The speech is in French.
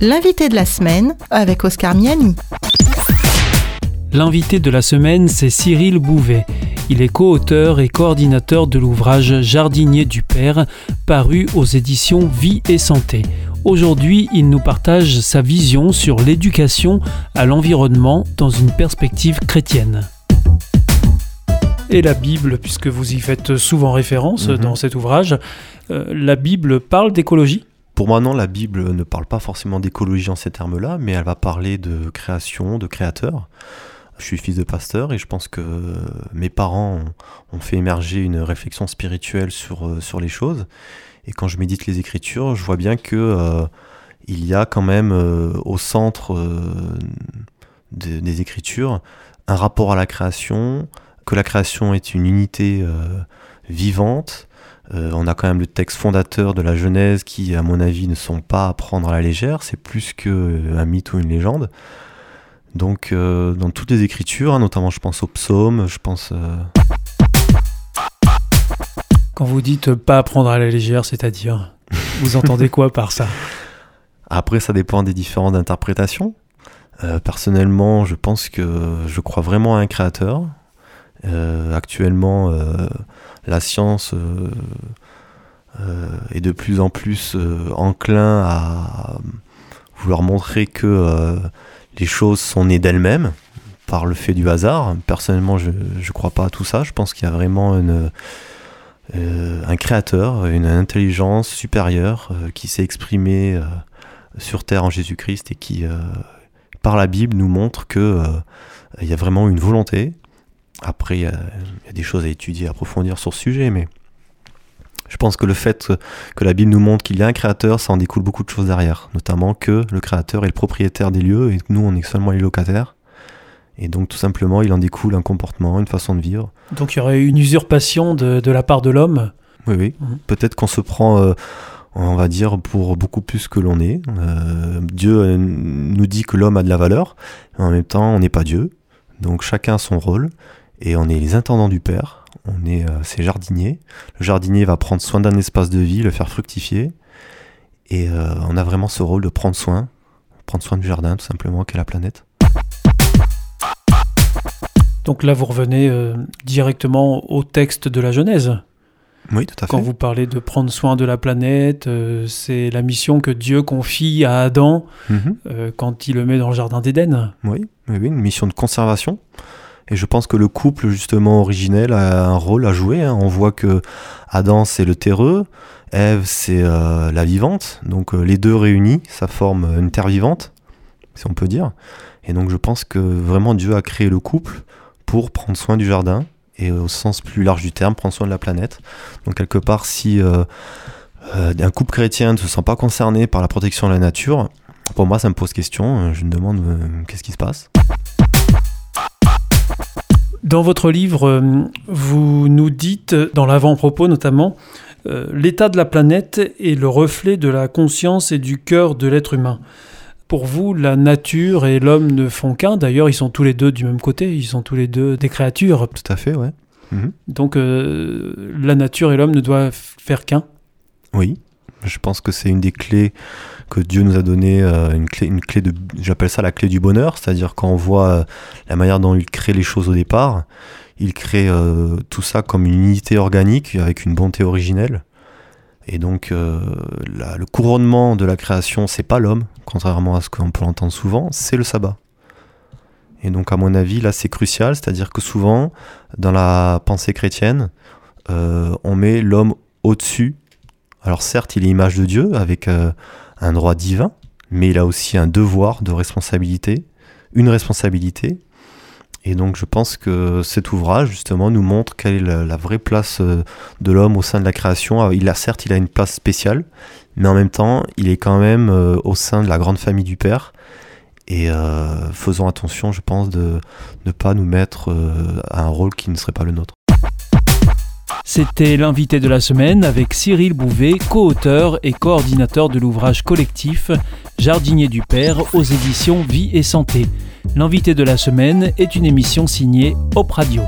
L'invité de la semaine avec Oscar Miani. L'invité de la semaine, c'est Cyril Bouvet. Il est co-auteur et coordinateur de l'ouvrage Jardinier du Père, paru aux éditions Vie et Santé. Aujourd'hui, il nous partage sa vision sur l'éducation à l'environnement dans une perspective chrétienne. Et la Bible, puisque vous y faites souvent référence Mhm. dans cet ouvrage, euh, la Bible parle d'écologie Pour moi, non, la Bible ne parle pas forcément d'écologie en ces termes-là, mais elle va parler de création, de créateur. Je suis fils de pasteur et je pense que mes parents ont, fait émerger une réflexion spirituelle sur, euh, sur les choses. Et quand je médite les Écritures, je vois bien que euh, il y a quand même euh, au centre de- des Écritures un rapport à la création, que la création est une unité vivante, euh, on a quand même le texte fondateur de la Genèse qui, à mon avis, ne sont pas à prendre à la légère. C'est plus qu'un mythe ou une légende. Donc, euh, dans toutes les écritures, hein, notamment je pense aux psaumes, je pense. euh, Quand vous dites pas prendre à la légère, c'est-à-dire Vous entendez quoi par ça? Après, ça dépend des différentes interprétations. Euh, personnellement, je pense que je crois vraiment à un créateur. Euh, actuellement, euh, la science euh, euh, est de plus en plus euh, enclin à vouloir montrer que les choses sont nées d'elles-mêmes par le fait du hasard. Personnellement, je ne crois pas à tout ça. Je pense qu'il y a vraiment un créateur, une intelligence supérieure qui s'est exprimée sur Terre en Jésus-Christ et qui, par la Bible, nous montre que euh, il y a vraiment une volonté. Après, il y, a, il y a des choses à étudier, à approfondir sur ce sujet, mais je pense que le fait que la Bible nous montre qu'il y a un créateur, ça en découle beaucoup de choses derrière. Notamment que le créateur est le propriétaire des lieux et que nous, on est seulement les locataires. Et donc, tout simplement, il en découle un comportement, une façon de vivre. Donc il y aurait une usurpation de, de la part de l'homme? Oui, oui. Mhm. Peut-être qu'on se prend, euh, on va dire, pour beaucoup plus que l'on est. Euh, Dieu euh, nous dit que l'homme a de la valeur, mais en même temps, on n'est pas Dieu. Donc chacun a son rôle, et on est les intendants du Père, on est euh, ses jardiniers. Le jardinier va prendre soin d'un espace de vie, le faire fructifier, et euh, on a vraiment ce rôle de prendre soin, prendre soin du jardin, tout simplement, qu'est la planète. Donc là, vous revenez euh, directement au texte de la Genèse. Oui, tout à fait. Quand vous parlez de prendre soin de la planète, euh, c'est la mission que Dieu confie à Adam Mhm. euh, quand il le met dans le jardin d'Éden. Oui, oui, oui, une mission de conservation. Et je pense que le couple, justement, originel a un rôle à jouer. hein. On voit que Adam, c'est le terreux, Ève, c'est euh, la vivante. Donc euh, les deux réunis, ça forme une terre vivante, si on peut dire. Et donc je pense que vraiment Dieu a créé le couple pour prendre soin du jardin et au sens plus large du terme, prendre soin de la planète. Donc quelque part, si euh, euh, un couple chrétien ne se sent pas concerné par la protection de la nature, pour moi, ça me pose question. Je me demande euh, qu'est-ce qui se passe? Dans votre livre, euh, vous nous dites, dans l'avant-propos notamment, euh, l'état de la planète est le reflet de la conscience et du cœur de l'être humain. Pour vous, la nature et l'homme ne font qu'un. D'ailleurs, ils sont tous les deux du même côté. Ils sont tous les deux des créatures. Tout à fait, ouais. Mhm. Donc, euh, la nature et l'homme ne doivent faire qu'un. Oui, je pense que c'est une des clés que Dieu nous a donné, euh, une clé, une clé de, j'appelle ça la clé du bonheur, c'est-à-dire quand on voit euh, la manière dont il crée les choses au départ, il crée euh, tout ça comme une unité organique avec une bonté originelle. Et donc le couronnement de la création, c'est pas l'homme, contrairement à ce qu'on peut entendre souvent, c'est le sabbat. Et donc à mon avis, là c'est crucial, c'est-à-dire que souvent, dans la pensée chrétienne, on met l'homme au-dessus alors certes, il est image de Dieu avec un droit divin, mais il a aussi un devoir de responsabilité, une responsabilité. Et donc je pense que cet ouvrage justement nous montre quelle est la, vraie place euh, de l'homme au sein de la création. Il a certes, il a une place spéciale, mais en même temps, il est quand même euh, au sein de la grande famille du Père. Et euh, faisons attention, je pense, de ne pas nous mettre euh, à un rôle qui ne serait pas le nôtre. C'était l'invité de la semaine avec Cyril Bouvet, co-auteur et coordinateur de l'ouvrage collectif Jardinier du Père aux éditions Vie et Santé. L'invité de la semaine est une émission signée Op Radio.